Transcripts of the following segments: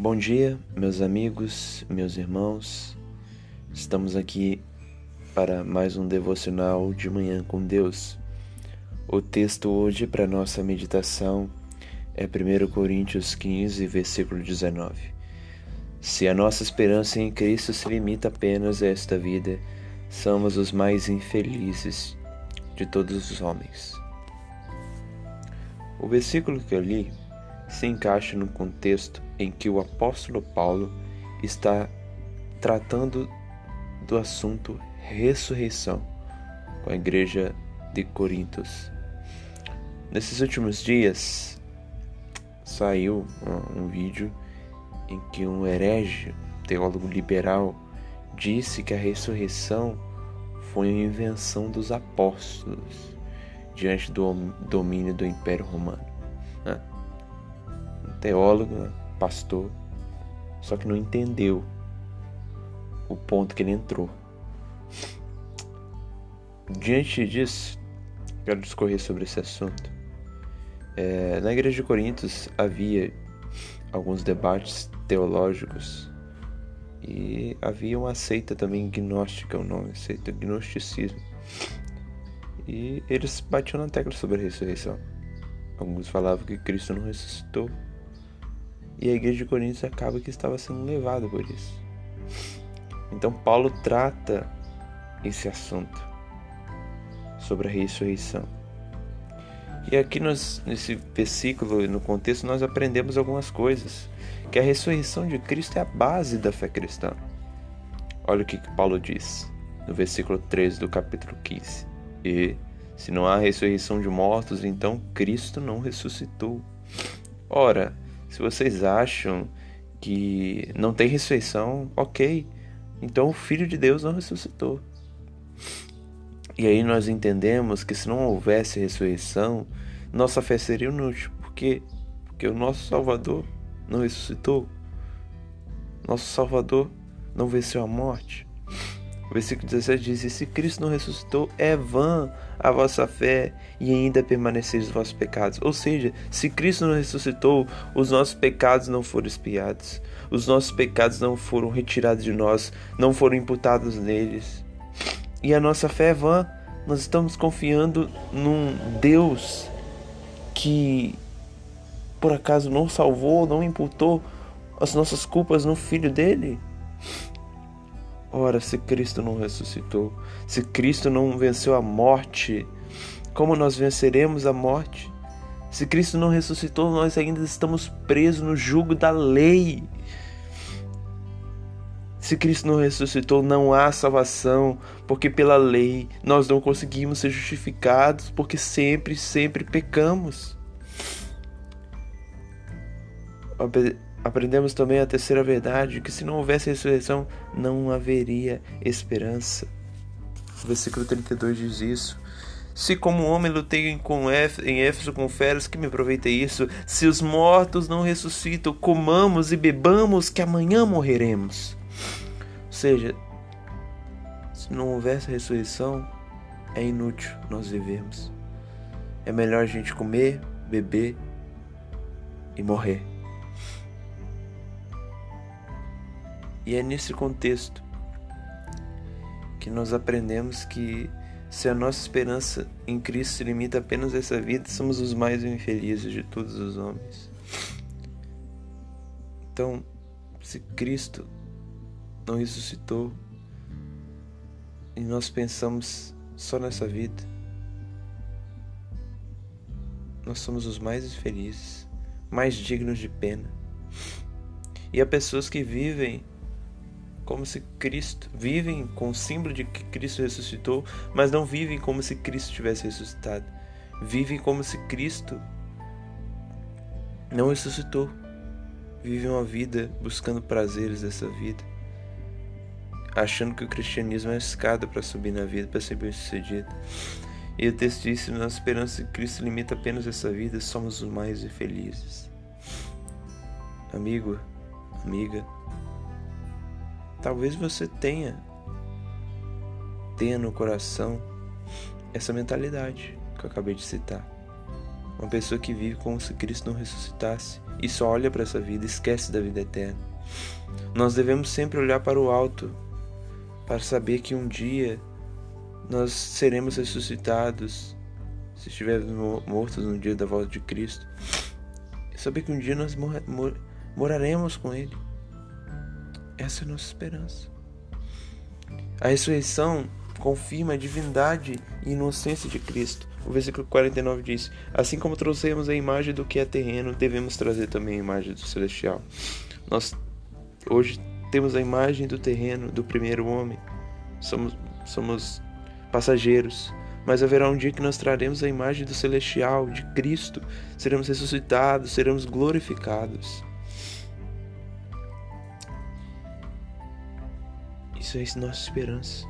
Bom dia, meus amigos, meus irmãos. Estamos aqui para mais um devocional de manhã com Deus. O texto hoje para nossa meditação é 1 Coríntios 15, versículo 19. Se a nossa esperança em Cristo se limita apenas a esta vida, somos os mais infelizes de todos os homens. O versículo que eu li se encaixa no contexto em que o apóstolo Paulo está tratando do assunto ressurreição com a igreja de Corintos. Nesses últimos dias saiu um vídeo em que um herege, teólogo liberal, disse que a ressurreição foi uma invenção dos apóstolos diante do domínio do Império Romano. Né? Um teólogo, né? pastor, só que não entendeu o ponto que ele entrou. Diante disso, quero discorrer sobre esse assunto. É, na igreja de Corintos havia alguns debates teológicos e havia uma seita também gnóstica, o nome, seita gnosticismo. E eles batiam na tecla sobre a ressurreição. Alguns falavam que Cristo não ressuscitou. E a igreja de Corintos acaba que estava sendo levada por isso. Então Paulo trata esse assunto sobre a ressurreição. E aqui nós, nesse versículo, no contexto, nós aprendemos algumas coisas. Que a ressurreição de Cristo é a base da fé cristã. Olha o que Paulo diz no versículo 13 do capítulo 15. E se não há ressurreição de mortos, então Cristo não ressuscitou. Ora, se vocês acham que não tem ressurreição, ok. Então o Filho de Deus não ressuscitou. E aí nós entendemos que se não houvesse ressurreição, nossa fé seria inútil. Por quê? Porque o nosso Salvador não ressuscitou. Nosso Salvador não venceu a morte. O versículo 17 diz: E se Cristo não ressuscitou, é vã a vossa fé e ainda permaneceis os vossos pecados. Ou seja, se Cristo não ressuscitou, os nossos pecados não foram espiados, os nossos pecados não foram retirados de nós, não foram imputados neles. E a nossa fé é vã. Nós estamos confiando num Deus que por acaso não salvou, não imputou as nossas culpas no filho dele. Ora, se Cristo não ressuscitou, se Cristo não venceu a morte, como nós venceremos a morte? Se Cristo não ressuscitou, nós ainda estamos presos no jugo da lei. Se Cristo não ressuscitou, não há salvação, porque pela lei nós não conseguimos ser justificados, porque sempre, sempre pecamos. Aprendemos também a terceira verdade, que se não houvesse ressurreição, não haveria esperança. O versículo 32 diz isso. Se como homem lutei com em Éfeso com feras, que me aproveitei isso? Se os mortos não ressuscitam, comamos e bebamos, que amanhã morreremos. Ou seja, se não houvesse ressurreição, é inútil nós vivermos. É melhor a gente comer, beber e morrer. E é nesse contexto que nós aprendemos que se a nossa esperança em Cristo se limita apenas a essa vida, somos os mais infelizes de todos os homens. Então, se Cristo não ressuscitou e nós pensamos só nessa vida, nós somos os mais infelizes, mais dignos de pena. E há pessoas que vivem como se Cristo vivem com o símbolo de que Cristo ressuscitou, mas não vivem como se Cristo tivesse ressuscitado. Vivem como se Cristo não ressuscitou. Vivem uma vida buscando prazeres dessa vida, achando que o cristianismo é a escada para subir na vida, para ser bem-sucedido. E o texto diz: nossa esperança em Cristo limita apenas essa vida, somos os mais infelizes. Amigo, amiga, Talvez você tenha tenha no coração essa mentalidade que eu acabei de citar. Uma pessoa que vive como se Cristo não ressuscitasse e só olha para essa vida esquece da vida eterna. Nós devemos sempre olhar para o alto, para saber que um dia nós seremos ressuscitados se estivermos mortos no dia da volta de Cristo. Saber que um dia nós mor mor moraremos com Ele. Essa é a nossa esperança. A ressurreição confirma a divindade e inocência de Cristo. O versículo 49 diz: Assim como trouxemos a imagem do que é terreno, devemos trazer também a imagem do celestial. Nós hoje temos a imagem do terreno, do primeiro homem. Somos, somos passageiros. Mas haverá um dia que nós traremos a imagem do celestial, de Cristo. Seremos ressuscitados, seremos glorificados. Isso é nossa esperança.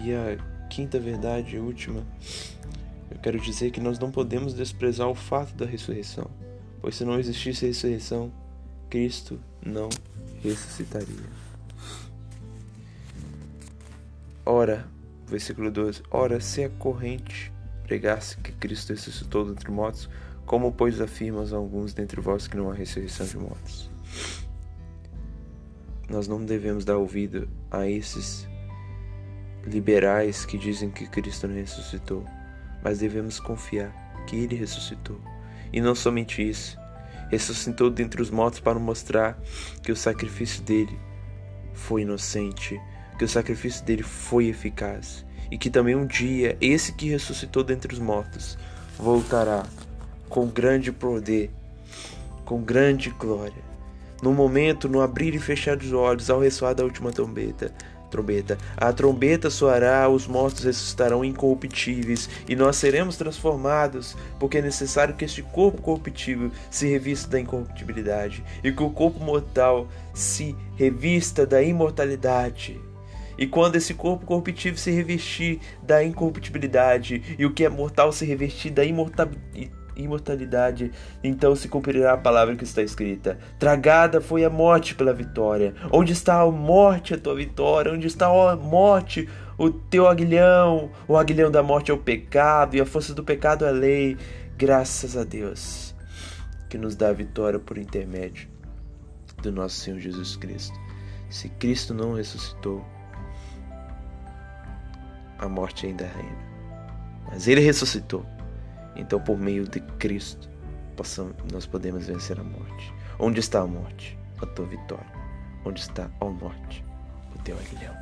E a quinta verdade, última, eu quero dizer que nós não podemos desprezar o fato da ressurreição, pois se não existisse ressurreição, Cristo não ressuscitaria. Ora, versículo 12: Ora, se a corrente pregasse que Cristo ressuscitou dentre mortos, como pois afirmas alguns dentre vós que não há ressurreição de mortos? Nós não devemos dar ouvido a esses liberais que dizem que Cristo não ressuscitou, mas devemos confiar que Ele ressuscitou. E não somente isso, ressuscitou dentre os mortos para mostrar que o sacrifício dele foi inocente, que o sacrifício dele foi eficaz e que também um dia esse que ressuscitou dentre os mortos voltará com grande poder, com grande glória. No momento, no abrir e fechar dos olhos, ao ressoar da última trombeta, trombeta. A trombeta soará, os mortos ressuscitarão incorruptíveis e nós seremos transformados, porque é necessário que este corpo corruptível se revista da incorruptibilidade e que o corpo mortal se revista da imortalidade. E quando esse corpo corruptível se revestir da incorruptibilidade e o que é mortal se revestir da imortalidade, imortalidade, então se cumprirá a palavra que está escrita: Tragada foi a morte pela vitória. Onde está a morte, a tua vitória? Onde está a morte, o teu aguilhão? O aguilhão da morte é o pecado, e a força do pecado é a lei. Graças a Deus, que nos dá a vitória por intermédio do nosso Senhor Jesus Cristo. Se Cristo não ressuscitou, a morte ainda reina. Mas ele ressuscitou. Então, por meio de Cristo, nós podemos vencer a morte. Onde está a morte? A tua vitória. Onde está a morte? O teu aguilhão.